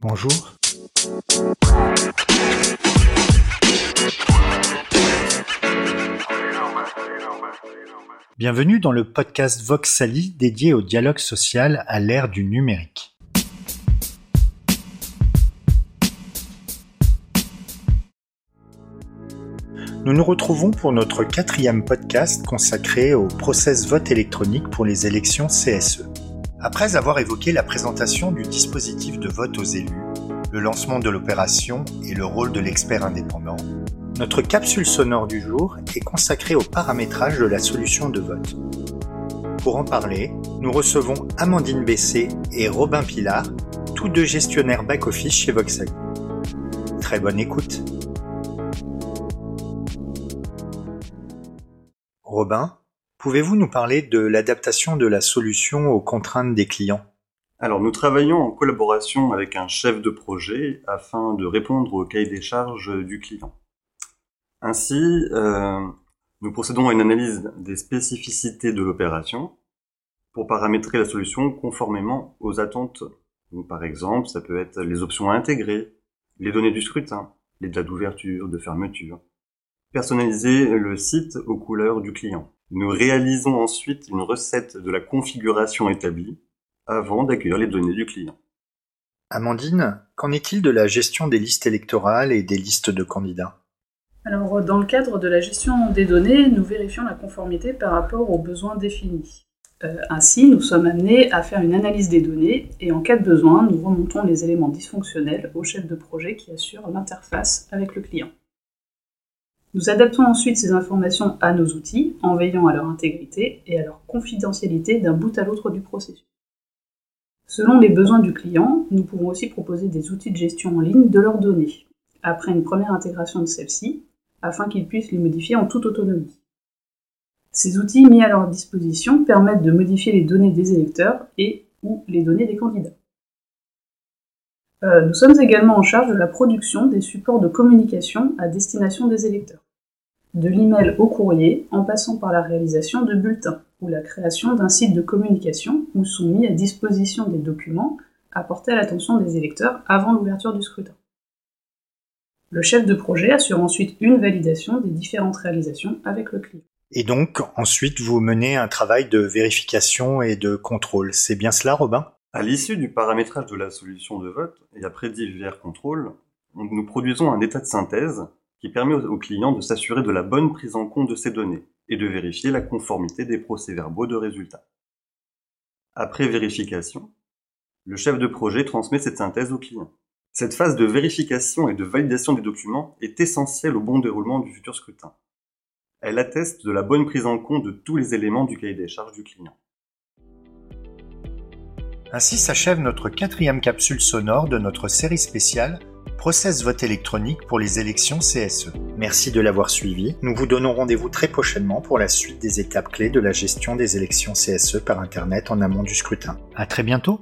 Bonjour. Bienvenue dans le podcast Voxali dédié au dialogue social à l'ère du numérique. Nous nous retrouvons pour notre quatrième podcast consacré au process vote électronique pour les élections CSE. Après avoir évoqué la présentation du dispositif de vote aux élus, le lancement de l'opération et le rôle de l'expert indépendant, notre capsule sonore du jour est consacrée au paramétrage de la solution de vote. Pour en parler, nous recevons Amandine Bessé et Robin Pilar, tous deux gestionnaires back-office chez Voxel. Très bonne écoute. Robin, Pouvez-vous nous parler de l'adaptation de la solution aux contraintes des clients? Alors nous travaillons en collaboration avec un chef de projet afin de répondre au cahier des charges du client. Ainsi, euh, nous procédons à une analyse des spécificités de l'opération pour paramétrer la solution conformément aux attentes. par exemple, ça peut être les options à intégrer, les données du scrutin, les dates d'ouverture, de fermeture. Personnaliser le site aux couleurs du client. Nous réalisons ensuite une recette de la configuration établie avant d'accueillir les données du client. Amandine, qu'en est-il de la gestion des listes électorales et des listes de candidats? Alors, dans le cadre de la gestion des données, nous vérifions la conformité par rapport aux besoins définis. Euh, ainsi, nous sommes amenés à faire une analyse des données et en cas de besoin, nous remontons les éléments dysfonctionnels au chef de projet qui assure l'interface avec le client. Nous adaptons ensuite ces informations à nos outils en veillant à leur intégrité et à leur confidentialité d'un bout à l'autre du processus. Selon les besoins du client, nous pouvons aussi proposer des outils de gestion en ligne de leurs données, après une première intégration de celles-ci, afin qu'ils puissent les modifier en toute autonomie. Ces outils mis à leur disposition permettent de modifier les données des électeurs et ou les données des candidats. Euh, nous sommes également en charge de la production des supports de communication à destination des électeurs. De l'email au courrier, en passant par la réalisation de bulletins ou la création d'un site de communication où sont mis à disposition des documents à porter à l'attention des électeurs avant l'ouverture du scrutin. Le chef de projet assure ensuite une validation des différentes réalisations avec le client. Et donc, ensuite, vous menez un travail de vérification et de contrôle. C'est bien cela, Robin? À l'issue du paramétrage de la solution de vote et après divers contrôles, nous produisons un état de synthèse qui permet au client de s'assurer de la bonne prise en compte de ces données et de vérifier la conformité des procès-verbaux de résultats. Après vérification, le chef de projet transmet cette synthèse au client. Cette phase de vérification et de validation des documents est essentielle au bon déroulement du futur scrutin. Elle atteste de la bonne prise en compte de tous les éléments du cahier des charges du client. Ainsi s'achève notre quatrième capsule sonore de notre série spéciale Process vote électronique pour les élections CSE. Merci de l'avoir suivi. Nous vous donnons rendez-vous très prochainement pour la suite des étapes clés de la gestion des élections CSE par Internet en amont du scrutin. À très bientôt!